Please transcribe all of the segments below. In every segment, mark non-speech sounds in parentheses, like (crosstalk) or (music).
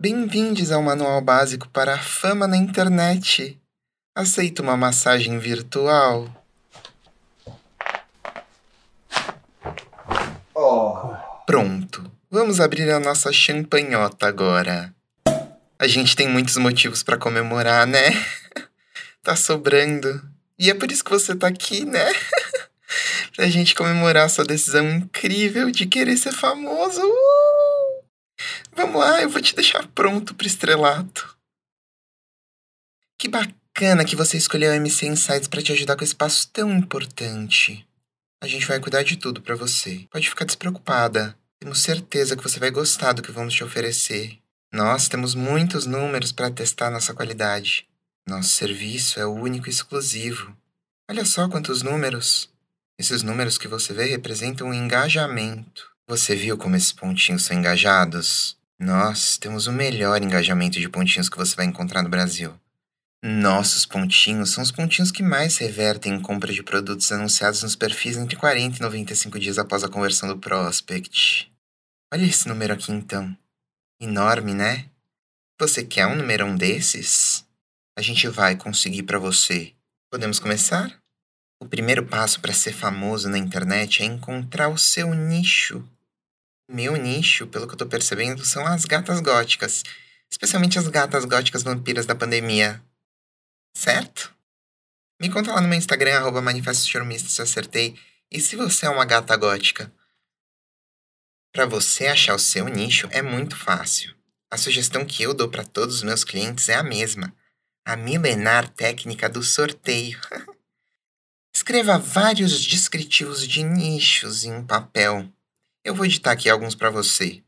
Bem-vindos ao Manual Básico para a Fama na Internet. Aceita uma massagem virtual? Oh. Pronto. Vamos abrir a nossa champanhota agora. A gente tem muitos motivos para comemorar, né? (laughs) tá sobrando. E é por isso que você tá aqui, né? (laughs) pra gente comemorar sua decisão incrível de querer ser famoso. Uh! Vamos lá, eu vou te deixar pronto pro estrelato. Que bacana que você escolheu a MC Insights para te ajudar com esse passo tão importante. A gente vai cuidar de tudo para você. Pode ficar despreocupada. Temos certeza que você vai gostar do que vamos te oferecer. Nós temos muitos números para testar nossa qualidade. Nosso serviço é o único e exclusivo. Olha só quantos números. Esses números que você vê representam o engajamento. Você viu como esses pontinhos são engajados? Nós temos o melhor engajamento de pontinhos que você vai encontrar no Brasil. Nossos pontinhos são os pontinhos que mais revertem em compra de produtos anunciados nos perfis entre 40 e 95 dias após a conversão do prospect. Olha esse número aqui então. Enorme, né? Você quer um numerão desses? A gente vai conseguir para você. Podemos começar? O primeiro passo para ser famoso na internet é encontrar o seu nicho. Meu nicho, pelo que eu tô percebendo, são as gatas góticas, especialmente as gatas góticas vampiras da pandemia. Certo? Me conta lá no meu Instagram, arroba Manifesto se acertei. E se você é uma gata gótica? Para você achar o seu nicho é muito fácil. A sugestão que eu dou para todos os meus clientes é a mesma: a milenar técnica do sorteio. (laughs) Escreva vários descritivos de nichos em um papel. Eu vou editar aqui alguns para você.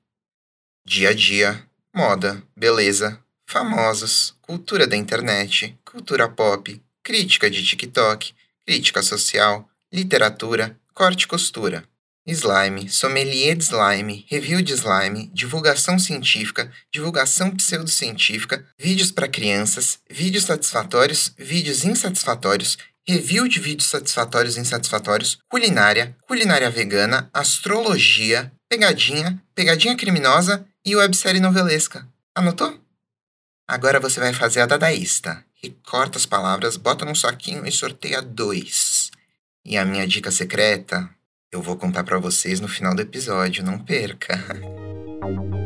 Dia a dia, moda, beleza, famosos, cultura da internet, cultura pop, crítica de TikTok, crítica social, literatura, corte e costura slime, sommelier de slime, review de slime, divulgação científica, divulgação pseudocientífica, vídeos para crianças, vídeos satisfatórios, vídeos insatisfatórios, review de vídeos satisfatórios e insatisfatórios, culinária, culinária vegana, astrologia, pegadinha, pegadinha criminosa e websérie novelesca. Anotou? Agora você vai fazer a dadaísta. Recorta as palavras, bota num saquinho e sorteia dois. E a minha dica secreta eu vou contar para vocês no final do episódio, não perca. (laughs)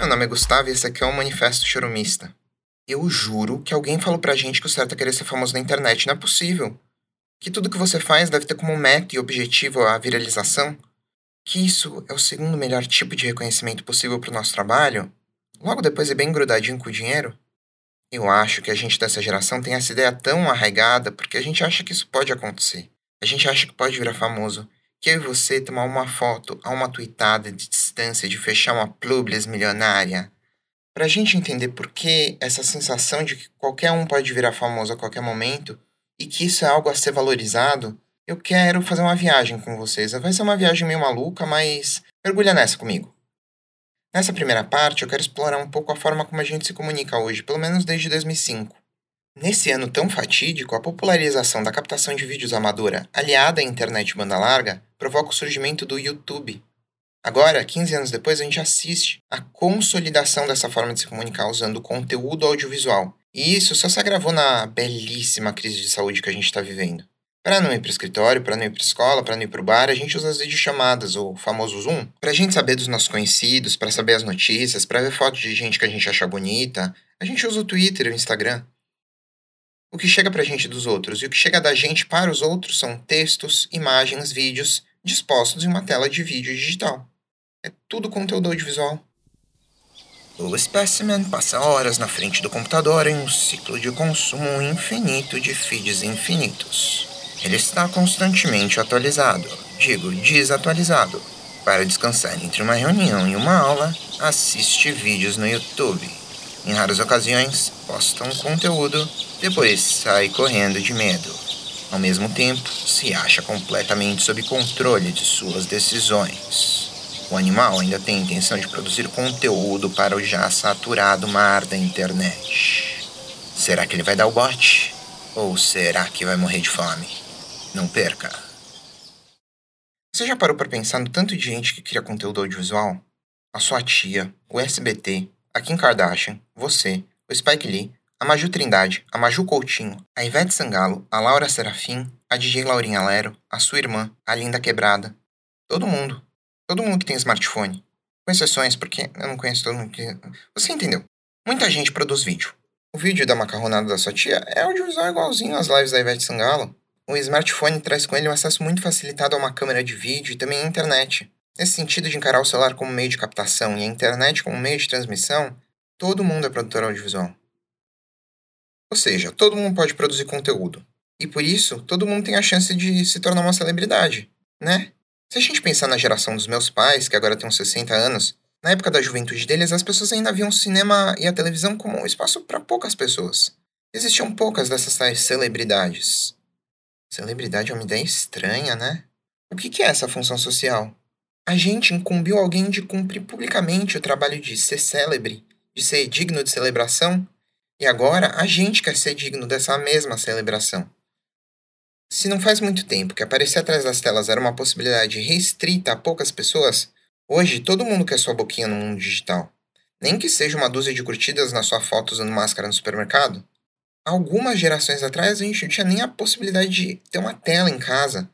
Meu nome é Gustavo e esse aqui é o Manifesto Chorumista. Eu juro que alguém falou pra gente que o certo é querer ser famoso na internet. Não é possível que tudo que você faz deve ter como meta e objetivo a viralização, que isso é o segundo melhor tipo de reconhecimento possível para o nosso trabalho, logo depois é bem grudadinho com o dinheiro? Eu acho que a gente dessa geração tem essa ideia tão arraigada porque a gente acha que isso pode acontecer. A gente acha que pode virar famoso. Que eu e você tomar uma foto a uma tuitada de distância de fechar uma publis milionária. Pra gente entender por que essa sensação de que qualquer um pode virar famoso a qualquer momento e que isso é algo a ser valorizado, eu quero fazer uma viagem com vocês. Vai ser uma viagem meio maluca, mas mergulha nessa comigo. Nessa primeira parte, eu quero explorar um pouco a forma como a gente se comunica hoje, pelo menos desde 2005. Nesse ano tão fatídico, a popularização da captação de vídeos amadora, aliada à internet banda larga, provoca o surgimento do YouTube. Agora, 15 anos depois, a gente assiste a consolidação dessa forma de se comunicar usando conteúdo audiovisual, e isso só se agravou na belíssima crise de saúde que a gente está vivendo. Para não ir para o escritório, para não ir para escola, para não ir para o bar, a gente usa as videochamadas, o famoso Zoom, para a gente saber dos nossos conhecidos, para saber as notícias, para ver fotos de gente que a gente acha bonita. A gente usa o Twitter e o Instagram. O que chega para a gente dos outros e o que chega da gente para os outros são textos, imagens, vídeos dispostos em uma tela de vídeo digital. É tudo conteúdo audiovisual. O specimen passa horas na frente do computador em um ciclo de consumo infinito de feeds infinitos. Ele está constantemente atualizado, digo desatualizado. Para descansar entre uma reunião e uma aula, assiste vídeos no YouTube. Em raras ocasiões, posta um conteúdo, depois sai correndo de medo. Ao mesmo tempo, se acha completamente sob controle de suas decisões. O animal ainda tem a intenção de produzir conteúdo para o já saturado mar da internet. Será que ele vai dar o bote? Ou será que vai morrer de fome? Não perca! Você já parou para pensar no tanto de gente que cria conteúdo audiovisual? A sua tia, o SBT, a Kim Kardashian, você, o Spike Lee, a Maju Trindade, a Maju Coutinho, a Ivete Sangalo, a Laura Serafim, a DJ Laurinha Lero, a sua irmã, a Linda Quebrada. Todo mundo. Todo mundo que tem smartphone. Com exceções, porque eu não conheço todo mundo que. Você entendeu? Muita gente produz vídeo. O vídeo da macarronada da sua tia é audiovisual igualzinho às lives da Ivete Sangalo. O smartphone traz com ele um acesso muito facilitado a uma câmera de vídeo e também à internet. Nesse sentido de encarar o celular como meio de captação e a internet como meio de transmissão, todo mundo é produtor audiovisual. Ou seja, todo mundo pode produzir conteúdo. E por isso, todo mundo tem a chance de se tornar uma celebridade, né? Se a gente pensar na geração dos meus pais, que agora tem uns 60 anos, na época da juventude deles, as pessoas ainda viam o cinema e a televisão como um espaço para poucas pessoas. Existiam poucas dessas tais celebridades. Celebridade é uma ideia estranha, né? O que é essa função social? A gente incumbiu alguém de cumprir publicamente o trabalho de ser célebre, de ser digno de celebração, e agora a gente quer ser digno dessa mesma celebração. Se não faz muito tempo que aparecer atrás das telas era uma possibilidade restrita a poucas pessoas, hoje todo mundo quer sua boquinha no mundo digital. Nem que seja uma dúzia de curtidas na sua foto usando máscara no supermercado. Algumas gerações atrás a gente não tinha nem a possibilidade de ter uma tela em casa.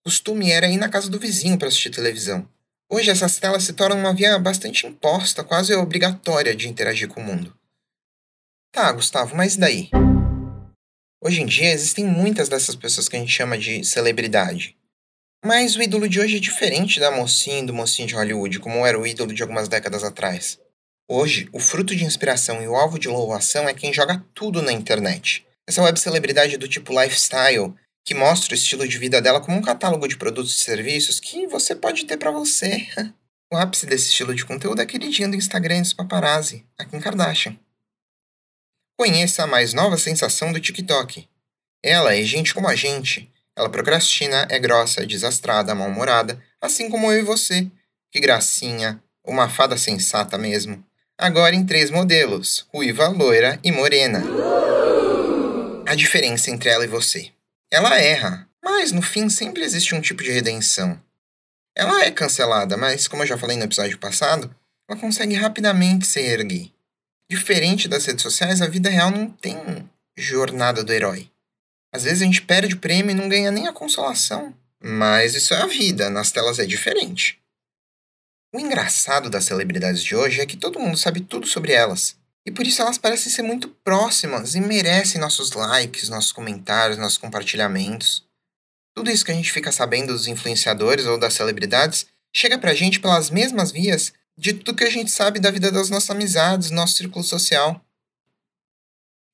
O costume era ir na casa do vizinho para assistir televisão. Hoje essas telas se tornam uma via bastante imposta, quase obrigatória de interagir com o mundo. Tá, Gustavo, mas daí? Hoje em dia existem muitas dessas pessoas que a gente chama de celebridade. Mas o ídolo de hoje é diferente da mocinha e do mocinho de Hollywood, como era o ídolo de algumas décadas atrás. Hoje, o fruto de inspiração e o alvo de louvação é quem joga tudo na internet. Essa web celebridade do tipo lifestyle, que mostra o estilo de vida dela como um catálogo de produtos e serviços que você pode ter para você. (laughs) O ápice desse estilo de conteúdo é a queridinha do Instagram dos paparazzi, a Kim Kardashian. Conheça a mais nova sensação do TikTok. Ela é gente como a gente. Ela procrastina, é grossa, desastrada, mal-humorada, assim como eu e você. Que gracinha, uma fada sensata mesmo. Agora em três modelos: ruiva, loira e morena. A diferença entre ela e você. Ela erra, mas no fim sempre existe um tipo de redenção. Ela é cancelada, mas como eu já falei no episódio passado, ela consegue rapidamente se erguer. Diferente das redes sociais, a vida real não tem jornada do herói. Às vezes a gente perde o prêmio e não ganha nem a consolação. Mas isso é a vida, nas telas é diferente. O engraçado das celebridades de hoje é que todo mundo sabe tudo sobre elas. E por isso elas parecem ser muito próximas e merecem nossos likes, nossos comentários, nossos compartilhamentos. Tudo isso que a gente fica sabendo dos influenciadores ou das celebridades chega pra gente pelas mesmas vias de tudo que a gente sabe da vida das nossas amizades, nosso círculo social.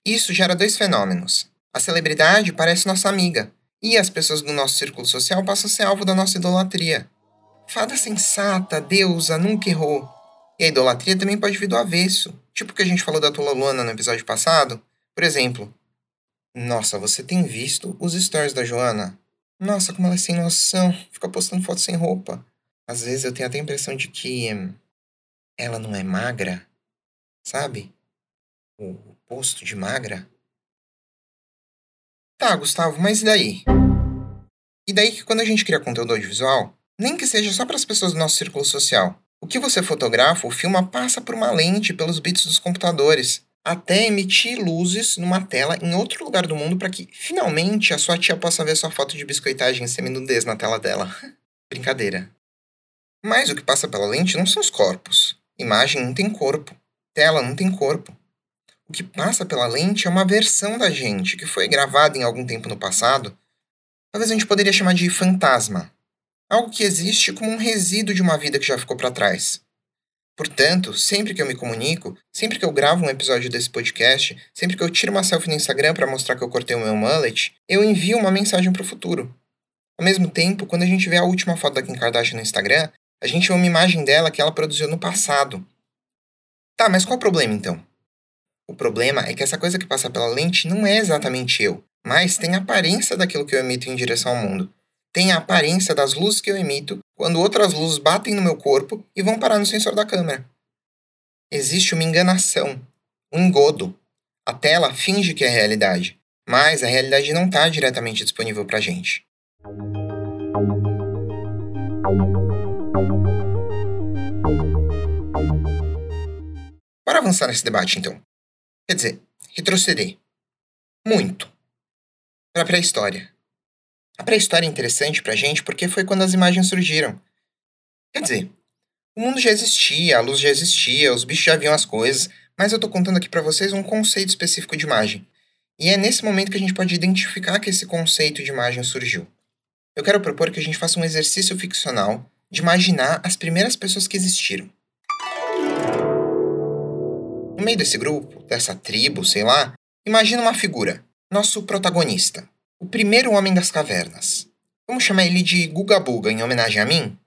Isso gera dois fenômenos. A celebridade parece nossa amiga, e as pessoas do nosso círculo social passam a ser alvo da nossa idolatria. Fada sensata, deusa, nunca errou. E a idolatria também pode vir do avesso, tipo o que a gente falou da Tula Luana no episódio passado. Por exemplo, nossa, você tem visto os stories da Joana? Nossa, como ela é sem noção, fica postando fotos sem roupa. Às vezes eu tenho até a impressão de que ela não é magra, sabe? O posto de magra. Tá, Gustavo, mas e daí? E daí que quando a gente cria conteúdo audiovisual, nem que seja só para as pessoas do nosso círculo social, o que você fotografa ou filma passa por uma lente pelos bits dos computadores, até emitir luzes numa tela em outro lugar do mundo para que finalmente a sua tia possa ver sua foto de biscoitagem semi-nudez na tela dela. (laughs) Brincadeira. Mas o que passa pela lente não são os corpos, Imagem não tem corpo. Tela não tem corpo. O que passa pela lente é uma versão da gente que foi gravada em algum tempo no passado. Talvez a gente poderia chamar de fantasma. Algo que existe como um resíduo de uma vida que já ficou para trás. Portanto, sempre que eu me comunico, sempre que eu gravo um episódio desse podcast, sempre que eu tiro uma selfie no Instagram para mostrar que eu cortei o meu mullet, eu envio uma mensagem para o futuro. Ao mesmo tempo, quando a gente vê a última foto da Kim Kardashian no Instagram, a gente vê uma imagem dela que ela produziu no passado. Tá, mas qual o problema então? O problema é que essa coisa que passa pela lente não é exatamente eu, mas tem a aparência daquilo que eu emito em direção ao mundo. Tem a aparência das luzes que eu emito quando outras luzes batem no meu corpo e vão parar no sensor da câmera. Existe uma enganação, um engodo. A tela finge que é realidade, mas a realidade não está diretamente disponível para a gente. Bora avançar nesse debate, então. Quer dizer, retroceder. Muito. Para a pré-história. A pré-história é interessante para a gente porque foi quando as imagens surgiram. Quer dizer, o mundo já existia, a luz já existia, os bichos já viam as coisas, mas eu estou contando aqui para vocês um conceito específico de imagem. E é nesse momento que a gente pode identificar que esse conceito de imagem surgiu. Eu quero propor que a gente faça um exercício ficcional de imaginar as primeiras pessoas que existiram. No meio desse grupo, dessa tribo, sei lá, imagina uma figura, nosso protagonista, o primeiro homem das cavernas. Vamos chamar ele de Guga Buga em homenagem a mim?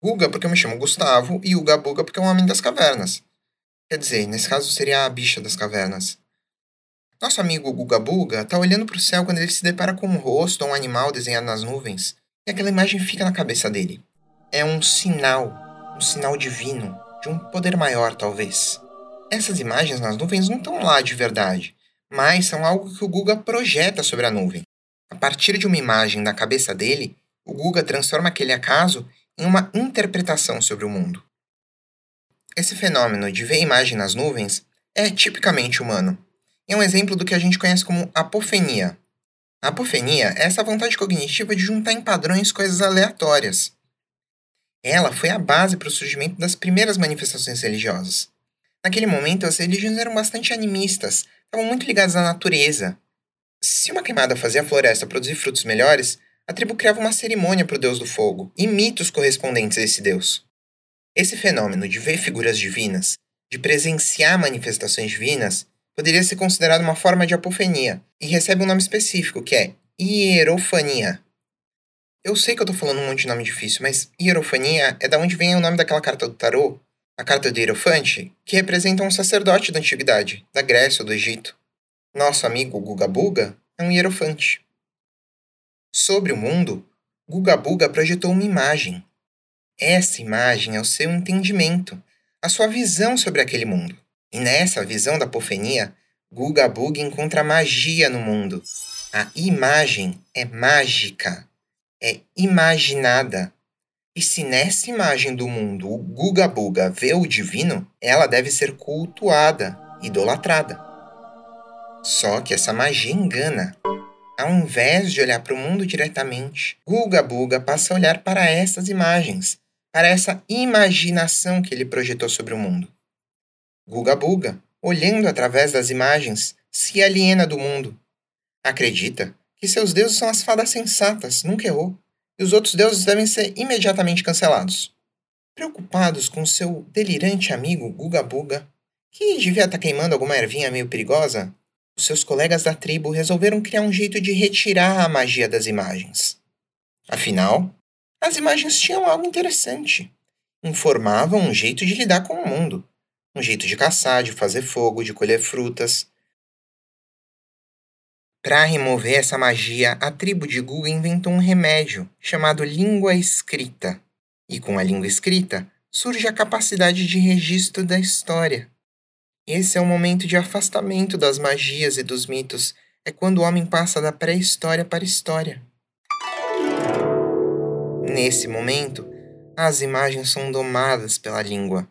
Guga porque eu me chamo Gustavo e Uga Buga porque é um homem das cavernas. Quer dizer, nesse caso seria a bicha das cavernas. Nosso amigo Guga Buga tá olhando para o céu quando ele se depara com um rosto ou um animal desenhado nas nuvens, e aquela imagem fica na cabeça dele. É um sinal, um sinal divino, de um poder maior, talvez. Essas imagens nas nuvens não estão lá de verdade, mas são algo que o Guga projeta sobre a nuvem. A partir de uma imagem da cabeça dele, o Guga transforma aquele acaso em uma interpretação sobre o mundo. Esse fenômeno de ver imagem nas nuvens é tipicamente humano. É um exemplo do que a gente conhece como apofenia. A apofenia é essa vontade cognitiva de juntar em padrões coisas aleatórias. Ela foi a base para o surgimento das primeiras manifestações religiosas. Naquele momento, as religiões eram bastante animistas, estavam muito ligadas à natureza. Se uma queimada fazia a floresta produzir frutos melhores, a tribo criava uma cerimônia para o deus do fogo e mitos correspondentes a esse deus. Esse fenômeno de ver figuras divinas, de presenciar manifestações divinas, poderia ser considerado uma forma de apofenia e recebe um nome específico, que é hierofania. Eu sei que eu estou falando um monte de nome difícil, mas hierofania é da onde vem o nome daquela carta do tarô, a carta do Hierofante, que representa um sacerdote da antiguidade, da Grécia ou do Egito. Nosso amigo Guga Buga é um hierofante. Sobre o mundo, Guga Buga projetou uma imagem. Essa imagem é o seu entendimento, a sua visão sobre aquele mundo. E nessa visão da apofenia, Guga Buga encontra magia no mundo. A imagem é mágica, é imaginada. E se nessa imagem do mundo o Guga Buga vê o divino, ela deve ser cultuada, idolatrada. Só que essa magia engana. Ao invés de olhar para o mundo diretamente, Guga Buga passa a olhar para essas imagens, para essa imaginação que ele projetou sobre o mundo. Guga Buga, olhando através das imagens, se aliena do mundo. Acredita que seus deuses são as fadas sensatas, nunca errou, e os outros deuses devem ser imediatamente cancelados. Preocupados com seu delirante amigo Guga Buga, que devia estar tá queimando alguma ervinha meio perigosa, os seus colegas da tribo resolveram criar um jeito de retirar a magia das imagens. Afinal, as imagens tinham algo interessante. Informavam um jeito de lidar com o mundo, um jeito de caçar, de fazer fogo, de colher frutas. Para remover essa magia, a tribo de Guga inventou um remédio chamado língua escrita. E com a língua escrita surge a capacidade de registro da história. Esse é o momento de afastamento das magias e dos mitos. É quando o homem passa da pré-história para a história. Nesse momento, as imagens são domadas pela língua.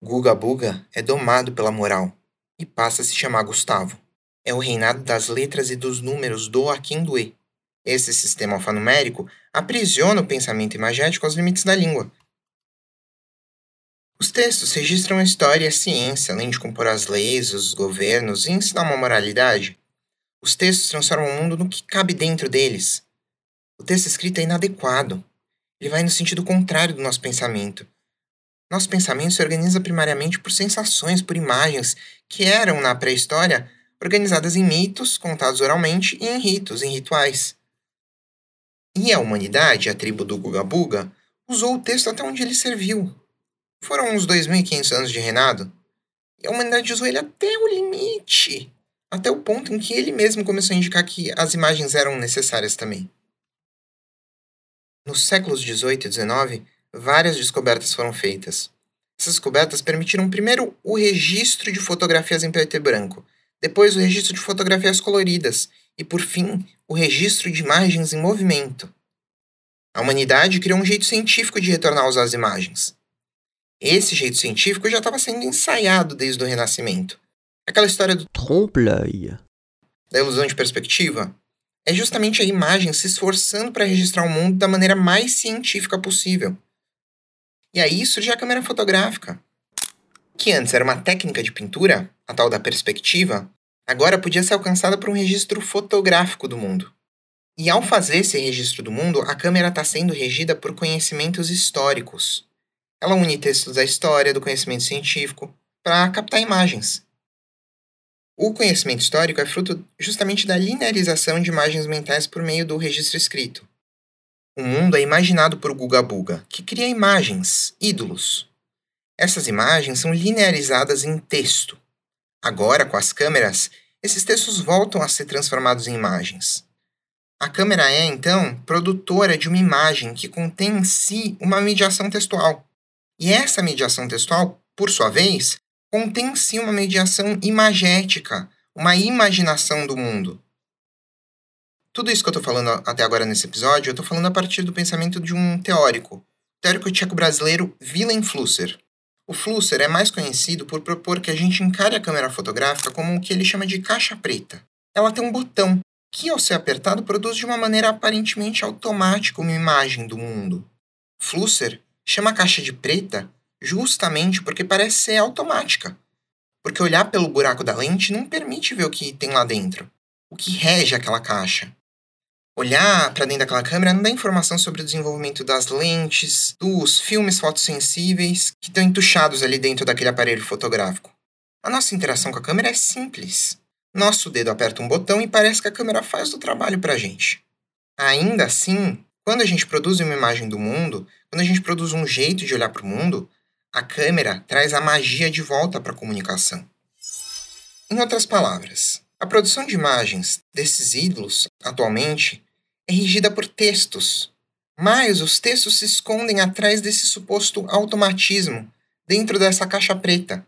Guga Buga é domado pela moral e passa a se chamar Gustavo. É o reinado das letras e dos números do Akindue. Esse sistema alfanumérico aprisiona o pensamento imagético aos limites da língua, os textos registram a história e a ciência, além de compor as leis, os governos e ensinar uma moralidade. Os textos transformam o mundo no que cabe dentro deles. O texto escrito é inadequado. Ele vai no sentido contrário do nosso pensamento. Nosso pensamento se organiza primariamente por sensações, por imagens, que eram, na pré-história, organizadas em mitos, contados oralmente, e em ritos, em rituais. E a humanidade, a tribo do Gugabuga, usou o texto até onde ele serviu, foram uns 2.500 anos de reinado, e a humanidade usou ele até o limite, até o ponto em que ele mesmo começou a indicar que as imagens eram necessárias também. Nos séculos XVIII e XIX, várias descobertas foram feitas. Essas descobertas permitiram primeiro o registro de fotografias em preto e branco, depois o registro de fotografias coloridas e, por fim, o registro de imagens em movimento. A humanidade criou um jeito científico de retornar a usar as imagens. Esse jeito científico já estava sendo ensaiado desde o Renascimento. Aquela história do trompe-l'œil, da ilusão de perspectiva, é justamente a imagem se esforçando para registrar o mundo da maneira mais científica possível. E aí surge a câmera fotográfica, que antes era uma técnica de pintura, a tal da perspectiva, agora podia ser alcançada por um registro fotográfico do mundo. E ao fazer esse registro do mundo, a câmera está sendo regida por conhecimentos históricos. Ela une textos da história, do conhecimento científico, para captar imagens. O conhecimento histórico é fruto justamente da linearização de imagens mentais por meio do registro escrito. O mundo é imaginado por Guga Buga, que cria imagens, ídolos. Essas imagens são linearizadas em texto. Agora, com as câmeras, esses textos voltam a ser transformados em imagens. A câmera é, então, produtora de uma imagem que contém em si uma mediação textual. E essa mediação textual, por sua vez, contém sim uma mediação imagética, uma imaginação do mundo. Tudo isso que eu estou falando até agora nesse episódio, eu estou falando a partir do pensamento de um teórico, teórico tcheco-brasileiro Willem Flusser. O Flusser é mais conhecido por propor que a gente encare a câmera fotográfica como o que ele chama de caixa preta. Ela tem um botão que, ao ser apertado, produz de uma maneira aparentemente automática uma imagem do mundo. Flusser chama a caixa de preta justamente porque parece ser automática. Porque olhar pelo buraco da lente não permite ver o que tem lá dentro, o que rege aquela caixa. Olhar para dentro daquela câmera não dá informação sobre o desenvolvimento das lentes, dos filmes fotossensíveis que estão entuchados ali dentro daquele aparelho fotográfico. A nossa interação com a câmera é simples. Nosso dedo aperta um botão e parece que a câmera faz o trabalho para a gente. Ainda assim, quando a gente produz uma imagem do mundo, quando a gente produz um jeito de olhar para o mundo, a câmera traz a magia de volta para a comunicação. Em outras palavras, a produção de imagens desses ídolos, atualmente, é regida por textos, mas os textos se escondem atrás desse suposto automatismo, dentro dessa caixa preta.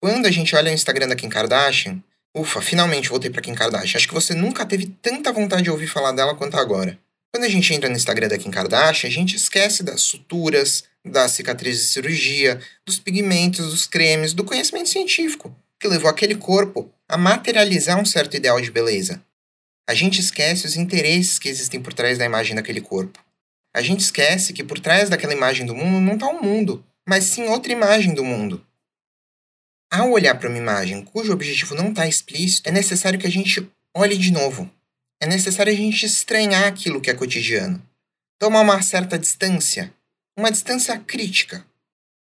Quando a gente olha o Instagram da Kim Kardashian, ufa, finalmente voltei para Kim Kardashian. Acho que você nunca teve tanta vontade de ouvir falar dela quanto agora. Quando a gente entra no Instagram da Kim Kardashian, a gente esquece das suturas, das cicatrizes de cirurgia, dos pigmentos, dos cremes, do conhecimento científico, que levou aquele corpo a materializar um certo ideal de beleza. A gente esquece os interesses que existem por trás da imagem daquele corpo. A gente esquece que por trás daquela imagem do mundo não está o um mundo, mas sim outra imagem do mundo. Ao olhar para uma imagem cujo objetivo não está explícito, é necessário que a gente olhe de novo. É necessário a gente estranhar aquilo que é cotidiano. Tomar uma certa distância, uma distância crítica.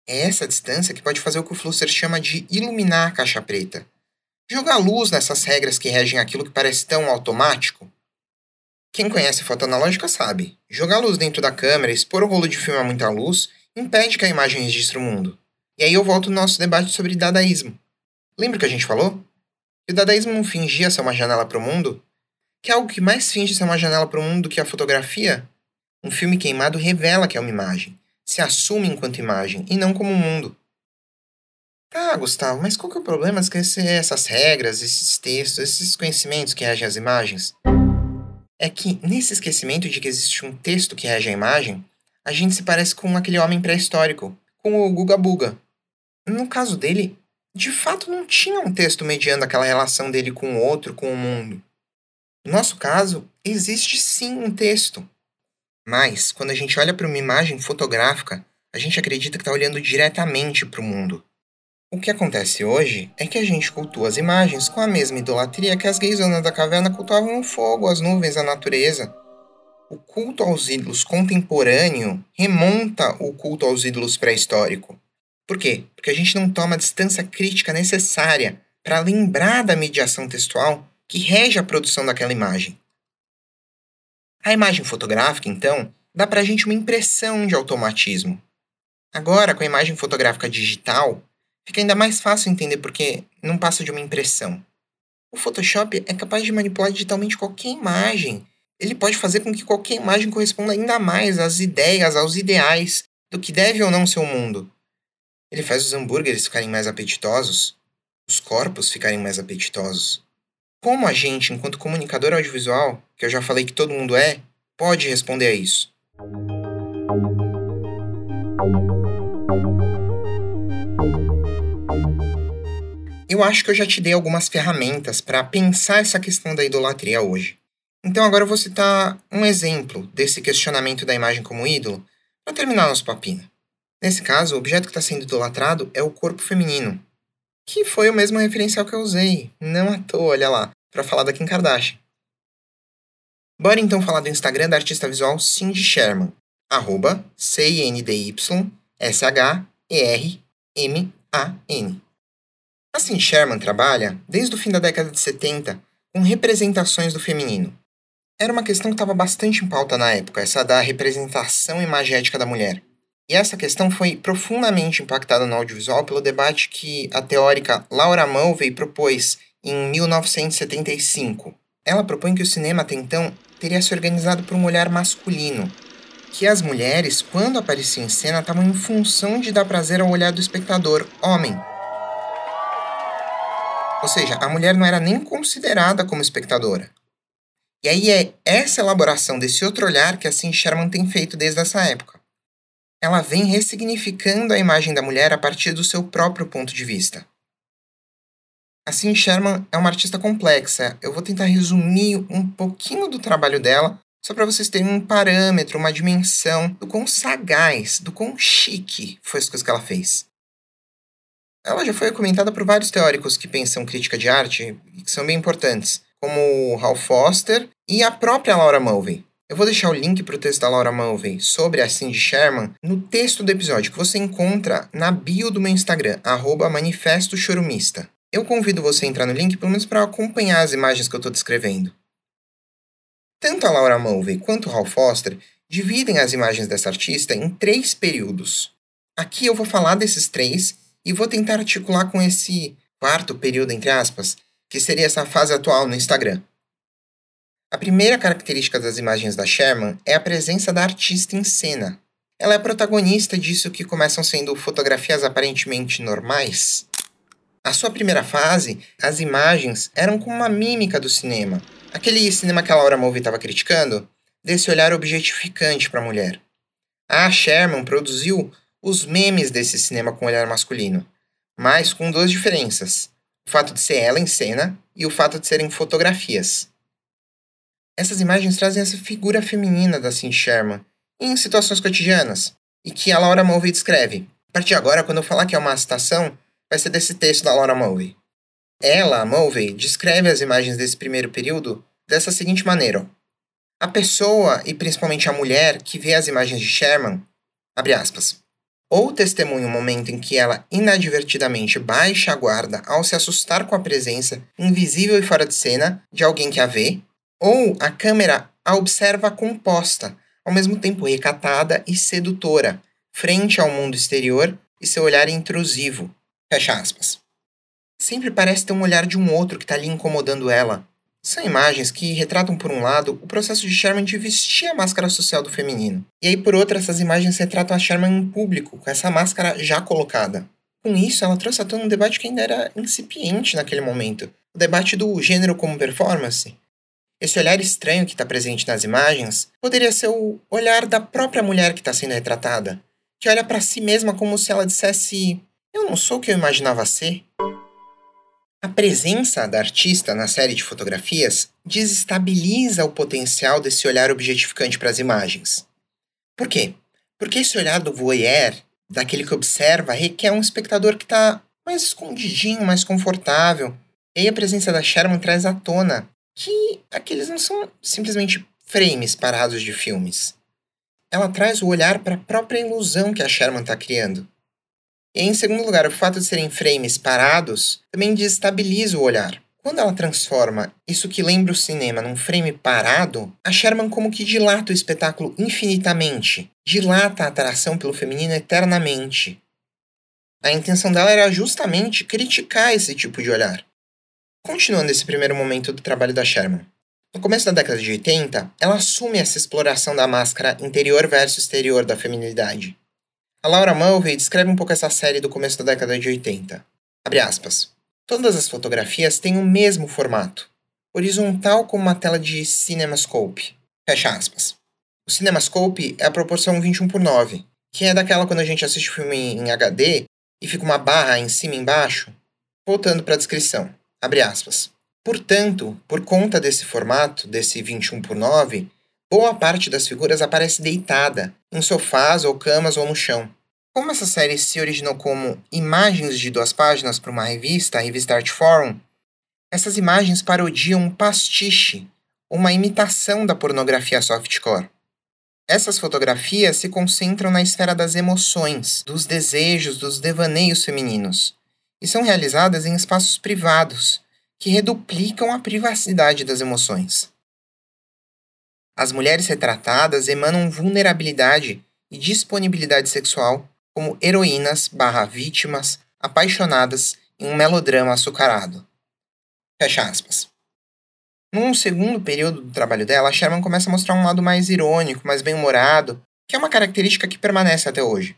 É essa distância que pode fazer o que o Flusser chama de iluminar a caixa preta. Jogar luz nessas regras que regem aquilo que parece tão automático. Quem conhece fotoanalógica sabe. Jogar luz dentro da câmera, expor o rolo de filme a muita luz, impede que a imagem registre o mundo. E aí eu volto no nosso debate sobre dadaísmo. Lembra que a gente falou? Que o dadaísmo não fingia ser uma janela para o mundo? Que é algo que mais finge ser uma janela para o mundo do que a fotografia? Um filme queimado revela que é uma imagem, se assume enquanto imagem e não como um mundo. Tá, Gustavo, mas qual que é o problema de esquecer essas regras, esses textos, esses conhecimentos que regem as imagens? É que, nesse esquecimento de que existe um texto que rege a imagem, a gente se parece com aquele homem pré-histórico, com o Guga Buga. No caso dele, de fato não tinha um texto mediando aquela relação dele com o outro, com o mundo. No nosso caso, existe sim um texto, mas, quando a gente olha para uma imagem fotográfica, a gente acredita que está olhando diretamente para o mundo. O que acontece hoje é que a gente cultua as imagens com a mesma idolatria que as gaysonas da caverna cultuavam o fogo, as nuvens, a natureza. O culto aos ídolos contemporâneo remonta o culto aos ídolos pré-histórico. Por quê? Porque a gente não toma a distância crítica necessária para lembrar da mediação textual que rege a produção daquela imagem. A imagem fotográfica, então, dá para a gente uma impressão de automatismo. Agora, com a imagem fotográfica digital, fica ainda mais fácil entender porque não passa de uma impressão. O Photoshop é capaz de manipular digitalmente qualquer imagem ele pode fazer com que qualquer imagem corresponda ainda mais às ideias, aos ideais do que deve ou não ser o mundo. Ele faz os hambúrgueres ficarem mais apetitosos, os corpos ficarem mais apetitosos. Como a gente, enquanto comunicador audiovisual, que eu já falei que todo mundo é, pode responder a isso? Eu acho que eu já te dei algumas ferramentas para pensar essa questão da idolatria hoje. Então agora eu vou citar um exemplo desse questionamento da imagem como ídolo para terminar nosso papinho. Nesse caso, o objeto que está sendo idolatrado é o corpo feminino, que foi o mesmo referencial que eu usei, não à toa, olha lá, para falar da Kim Kardashian. Bora então falar do Instagram da artista visual Cindy Sherman, arroba C-I-N-D-Y-S-H-E-R-M-A-N. A Cindy Sherman trabalha, desde o fim da década de 70, com representações do feminino. Era uma questão que estava bastante em pauta na época, essa da representação imagética da mulher. E essa questão foi profundamente impactada no audiovisual pelo debate que a teórica Laura Mulvey propôs em 1975. Ela propõe que o cinema até então teria se organizado por um olhar masculino, que as mulheres, quando apareciam em cena, estavam em função de dar prazer ao olhar do espectador, homem. Ou seja, a mulher não era nem considerada como espectadora. E aí é essa elaboração desse outro olhar que a Cindy Sherman tem feito desde essa época ela vem ressignificando a imagem da mulher a partir do seu próprio ponto de vista. Assim, Sherman é uma artista complexa. Eu vou tentar resumir um pouquinho do trabalho dela, só para vocês terem um parâmetro, uma dimensão do quão sagaz, do quão chique foi as coisas que ela fez. Ela já foi comentada por vários teóricos que pensam crítica de arte e que são bem importantes, como Hal Foster e a própria Laura Mulvey. Eu vou deixar o link para o texto da Laura Mulvey sobre a Cindy Sherman no texto do episódio que você encontra na bio do meu Instagram, arroba Manifesto Chorumista. Eu convido você a entrar no link pelo menos para acompanhar as imagens que eu estou descrevendo. Tanto a Laura Mulvey quanto o Hal Foster dividem as imagens dessa artista em três períodos. Aqui eu vou falar desses três e vou tentar articular com esse quarto período, entre aspas, que seria essa fase atual no Instagram. A primeira característica das imagens da Sherman é a presença da artista em cena. Ela é protagonista disso que começam sendo fotografias aparentemente normais. A sua primeira fase, as imagens eram como uma mímica do cinema. Aquele cinema que a Laura Mulvey estava criticando, desse olhar objetificante para a mulher. A Sherman produziu os memes desse cinema com olhar masculino, mas com duas diferenças: o fato de ser ela em cena e o fato de serem fotografias. Essas imagens trazem essa figura feminina da Cindy Sherman em situações cotidianas e que a Laura Mulvey descreve. A partir de agora, quando eu falar que é uma citação, vai ser desse texto da Laura Mulvey. Ela, Mulvey, descreve as imagens desse primeiro período dessa seguinte maneira: a pessoa e principalmente a mulher que vê as imagens de Sherman, abre aspas, ou testemunha o momento em que ela inadvertidamente baixa a guarda ao se assustar com a presença invisível e fora de cena de alguém que a vê, ou a câmera a observa composta, ao mesmo tempo recatada e sedutora, frente ao mundo exterior e seu olhar intrusivo. Fecha aspas. Sempre parece ter um olhar de um outro que está ali incomodando ela. São imagens que retratam, por um lado, o processo de Sherman de vestir a máscara social do feminino. E aí, por outro, essas imagens retratam a Sherman em público, com essa máscara já colocada. Com isso, ela trouxe à tona um debate que ainda era incipiente naquele momento. O debate do gênero como performance, esse olhar estranho que está presente nas imagens poderia ser o olhar da própria mulher que está sendo retratada, que olha para si mesma como se ela dissesse: Eu não sou o que eu imaginava ser. A presença da artista na série de fotografias desestabiliza o potencial desse olhar objetificante para as imagens. Por quê? Porque esse olhar do voyeur, daquele que observa, requer um espectador que está mais escondidinho, mais confortável. E aí a presença da Sherman traz à tona que aqueles não são simplesmente frames parados de filmes. Ela traz o olhar para a própria ilusão que a Sherman está criando. E em segundo lugar, o fato de serem frames parados também desestabiliza o olhar. Quando ela transforma isso que lembra o cinema num frame parado, a Sherman como que dilata o espetáculo infinitamente, dilata a atração pelo feminino eternamente. A intenção dela era justamente criticar esse tipo de olhar. Continuando esse primeiro momento do trabalho da Sherman. No começo da década de 80, ela assume essa exploração da máscara interior versus exterior da feminilidade. A Laura Mulvey descreve um pouco essa série do começo da década de 80. Abre aspas. Todas as fotografias têm o mesmo formato, horizontal como uma tela de CinemaScope. Fecha aspas. O CinemaScope é a proporção 21 por 9, que é daquela quando a gente assiste o filme em HD e fica uma barra em cima e embaixo. Voltando para a descrição. Abre aspas. Portanto, por conta desse formato, desse 21 por 9, boa parte das figuras aparece deitada, em sofás ou camas ou no chão. Como essa série se originou como imagens de duas páginas para uma revista, a revista Art Forum, essas imagens parodiam um pastiche, uma imitação da pornografia softcore. Essas fotografias se concentram na esfera das emoções, dos desejos, dos devaneios femininos, e são realizadas em espaços privados, que reduplicam a privacidade das emoções. As mulheres retratadas emanam vulnerabilidade e disponibilidade sexual como heroínas barra vítimas apaixonadas em um melodrama açucarado. Fecha aspas. Num segundo período do trabalho dela, Sherman começa a mostrar um lado mais irônico, mais bem-humorado, que é uma característica que permanece até hoje.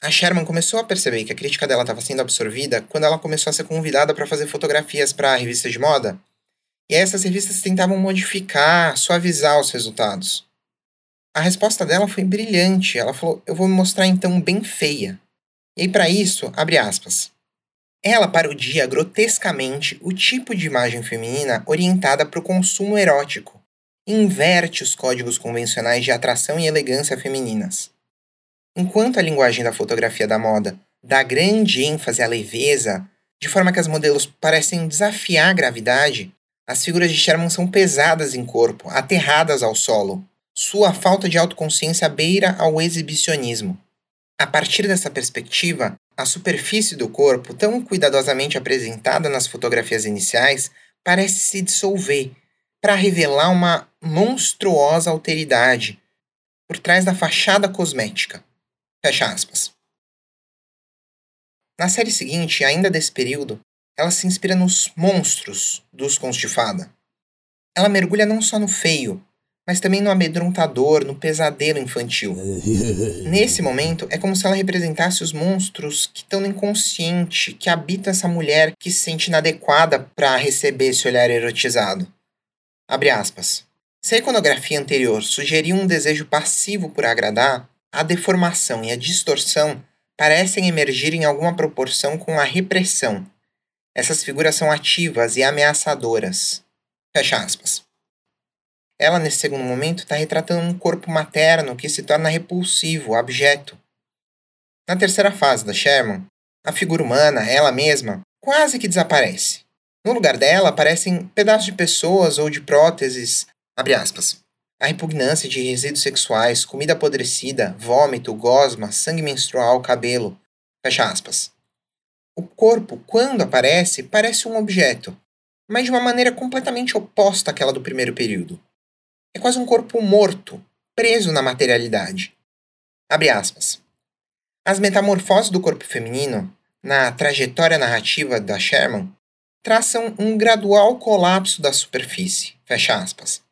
A Sherman começou a perceber que a crítica dela estava sendo absorvida quando ela começou a ser convidada para fazer fotografias para revistas de moda. E essas revistas tentavam modificar, suavizar os resultados. A resposta dela foi brilhante. Ela falou: "Eu vou me mostrar então bem feia". E para isso, abre aspas. Ela parodia grotescamente o tipo de imagem feminina orientada para o consumo erótico. Inverte os códigos convencionais de atração e elegância femininas. Enquanto a linguagem da fotografia da moda dá grande ênfase à leveza, de forma que as modelos parecem desafiar a gravidade, as figuras de Sherman são pesadas em corpo, aterradas ao solo. Sua falta de autoconsciência beira ao exibicionismo. A partir dessa perspectiva, a superfície do corpo, tão cuidadosamente apresentada nas fotografias iniciais, parece se dissolver para revelar uma monstruosa alteridade por trás da fachada cosmética. Fecha aspas. Na série seguinte, ainda desse período, ela se inspira nos monstros dos contos de fada. Ela mergulha não só no feio, mas também no amedrontador, no pesadelo infantil. (laughs) Nesse momento, é como se ela representasse os monstros que estão no inconsciente, que habitam essa mulher que se sente inadequada para receber esse olhar erotizado. Abre aspas. Se a iconografia anterior sugeria um desejo passivo por agradar, a deformação e a distorção parecem emergir em alguma proporção com a repressão. Essas figuras são ativas e ameaçadoras. Fecha aspas. Ela, nesse segundo momento, está retratando um corpo materno que se torna repulsivo, abjeto. Na terceira fase da Sherman, a figura humana, ela mesma, quase que desaparece. No lugar dela aparecem pedaços de pessoas ou de próteses, abre aspas, a repugnância de resíduos sexuais, comida apodrecida, vômito, gosma, sangue menstrual, cabelo. Fecha aspas. O corpo, quando aparece, parece um objeto, mas de uma maneira completamente oposta àquela do primeiro período. É quase um corpo morto, preso na materialidade. Abre aspas. As metamorfoses do corpo feminino, na trajetória narrativa da Sherman, traçam um gradual colapso da superfície. Fecha aspas.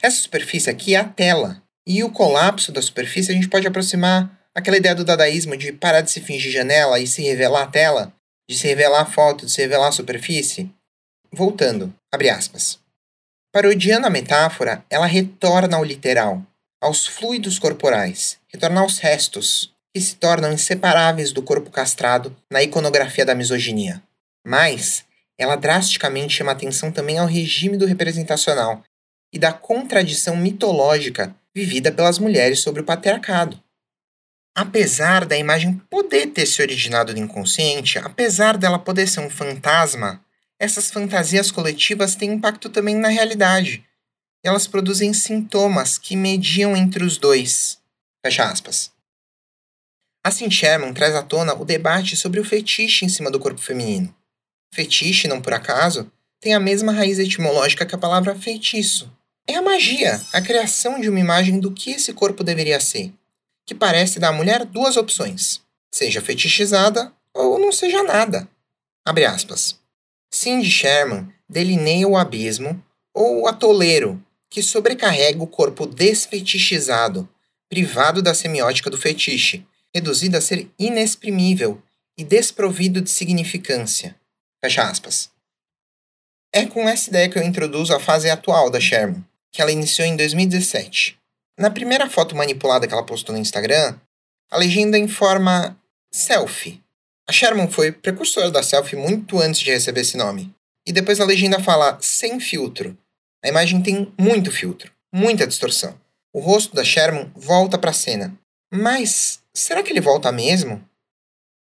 Essa superfície aqui é a tela. E o colapso da superfície a gente pode aproximar aquela ideia do dadaísmo de parar de se fingir janela e se revelar a tela, de se revelar a foto, de se revelar a superfície. Voltando, abre aspas. Parodiando a metáfora, ela retorna ao literal, aos fluidos corporais, retorna aos restos, que se tornam inseparáveis do corpo castrado na iconografia da misoginia. Mas, ela drasticamente chama atenção também ao regime do representacional e da contradição mitológica vivida pelas mulheres sobre o patriarcado. Apesar da imagem poder ter se originado do inconsciente, apesar dela poder ser um fantasma, essas fantasias coletivas têm impacto também na realidade. Elas produzem sintomas que mediam entre os dois. Fecha aspas. Assim, Sherman traz à tona o debate sobre o fetiche em cima do corpo feminino. Fetiche, não por acaso, tem a mesma raiz etimológica que a palavra feitiço, é a magia, a criação de uma imagem do que esse corpo deveria ser, que parece dar à mulher duas opções: seja fetichizada ou não seja nada. Abre aspas. Cindy Sherman delineia o abismo ou atoleiro, que sobrecarrega o corpo desfetichizado, privado da semiótica do fetiche, reduzido a ser inexprimível e desprovido de significância. Fecha aspas. É com essa ideia que eu introduzo a fase atual da Sherman, que ela iniciou em 2017. Na primeira foto manipulada que ela postou no Instagram, a legenda informa selfie. A Sherman foi precursora da selfie muito antes de receber esse nome. E depois a legenda fala sem filtro. A imagem tem muito filtro, muita distorção. O rosto da Sherman volta para a cena. Mas será que ele volta mesmo?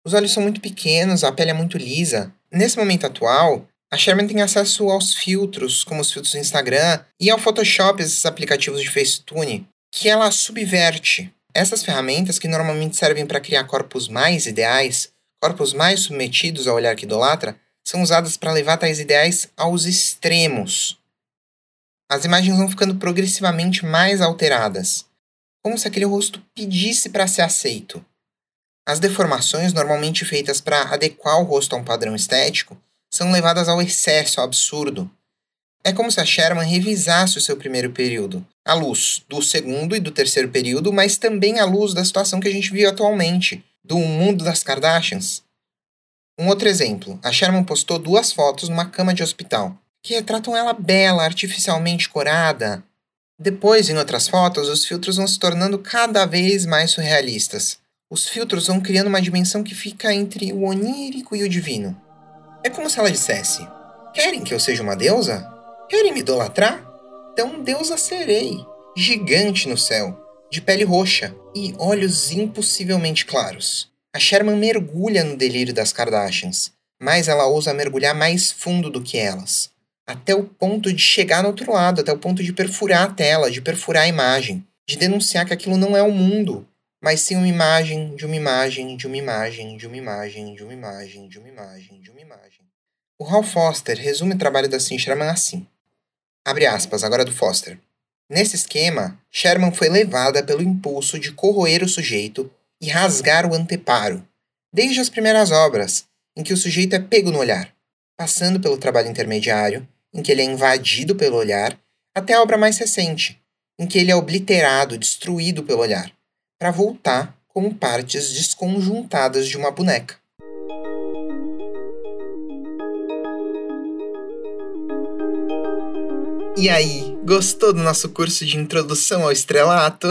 Os olhos são muito pequenos, a pele é muito lisa. Nesse momento atual, a Sherman tem acesso aos filtros, como os filtros do Instagram, e ao Photoshop, esses aplicativos de Facetune, que ela subverte. Essas ferramentas, que normalmente servem para criar corpos mais ideais, corpos mais submetidos ao olhar que idolatra, são usadas para levar tais ideais aos extremos. As imagens vão ficando progressivamente mais alteradas, como se aquele rosto pedisse para ser aceito. As deformações, normalmente feitas para adequar o rosto a um padrão estético, são levadas ao excesso, ao absurdo. É como se a Sherman revisasse o seu primeiro período, à luz do segundo e do terceiro período, mas também à luz da situação que a gente vive atualmente, do mundo das Kardashians. Um outro exemplo: a Sherman postou duas fotos numa cama de hospital, que retratam ela bela, artificialmente corada. Depois, em outras fotos, os filtros vão se tornando cada vez mais surrealistas. Os filtros vão criando uma dimensão que fica entre o onírico e o divino. É como se ela dissesse: Querem que eu seja uma deusa? Querem me idolatrar? Então deusa serei, gigante no céu, de pele roxa e olhos impossivelmente claros. A Sherman mergulha no delírio das Kardashians, mas ela ousa mergulhar mais fundo do que elas, até o ponto de chegar no outro lado, até o ponto de perfurar a tela, de perfurar a imagem, de denunciar que aquilo não é o mundo, mas sim uma imagem de uma imagem de uma imagem de uma imagem de uma imagem de uma imagem de uma imagem. O Hal Foster resume o trabalho da Sherman assim. Abre aspas, agora do Foster. Nesse esquema, Sherman foi levada pelo impulso de corroer o sujeito e rasgar o anteparo, desde as primeiras obras, em que o sujeito é pego no olhar, passando pelo trabalho intermediário, em que ele é invadido pelo olhar, até a obra mais recente, em que ele é obliterado, destruído pelo olhar, para voltar como partes desconjuntadas de uma boneca. E aí, gostou do nosso curso de introdução ao estrelato?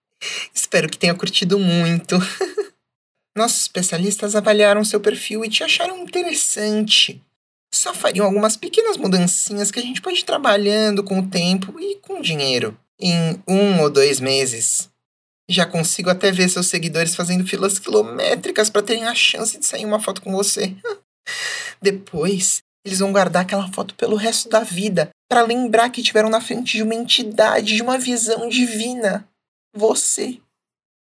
(laughs) Espero que tenha curtido muito. (laughs) Nossos especialistas avaliaram seu perfil e te acharam interessante. Só fariam algumas pequenas mudancinhas que a gente pode ir trabalhando com o tempo e com o dinheiro. Em um ou dois meses. Já consigo até ver seus seguidores fazendo filas quilométricas para terem a chance de sair uma foto com você. (laughs) Depois, eles vão guardar aquela foto pelo resto da vida, para lembrar que tiveram na frente de uma entidade, de uma visão divina. Você.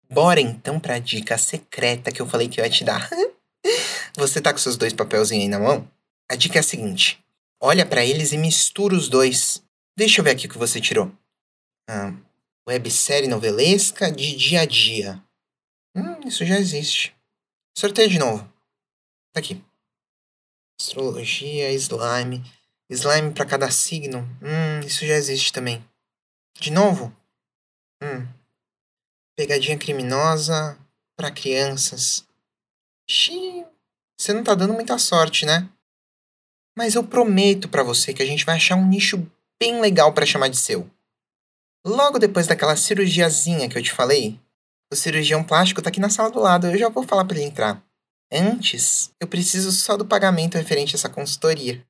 Bora então pra dica secreta que eu falei que eu ia te dar. (laughs) Você tá com seus dois papelzinhos aí na mão? A dica é a seguinte: olha para eles e mistura os dois. Deixa eu ver aqui o que você tirou. Ah, websérie novelesca de dia a dia. Hum, isso já existe. Sorteio de novo. Tá aqui. Astrologia, slime. Slime para cada signo. Hum, isso já existe também. De novo? Hum. Pegadinha criminosa para crianças. Xiii, você não tá dando muita sorte, né? Mas eu prometo para você que a gente vai achar um nicho bem legal para chamar de seu. Logo depois daquela cirurgiazinha que eu te falei, o cirurgião plástico tá aqui na sala do lado, eu já vou falar para ele entrar. Antes, eu preciso só do pagamento referente a essa consultoria.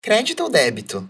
Crédito ou débito?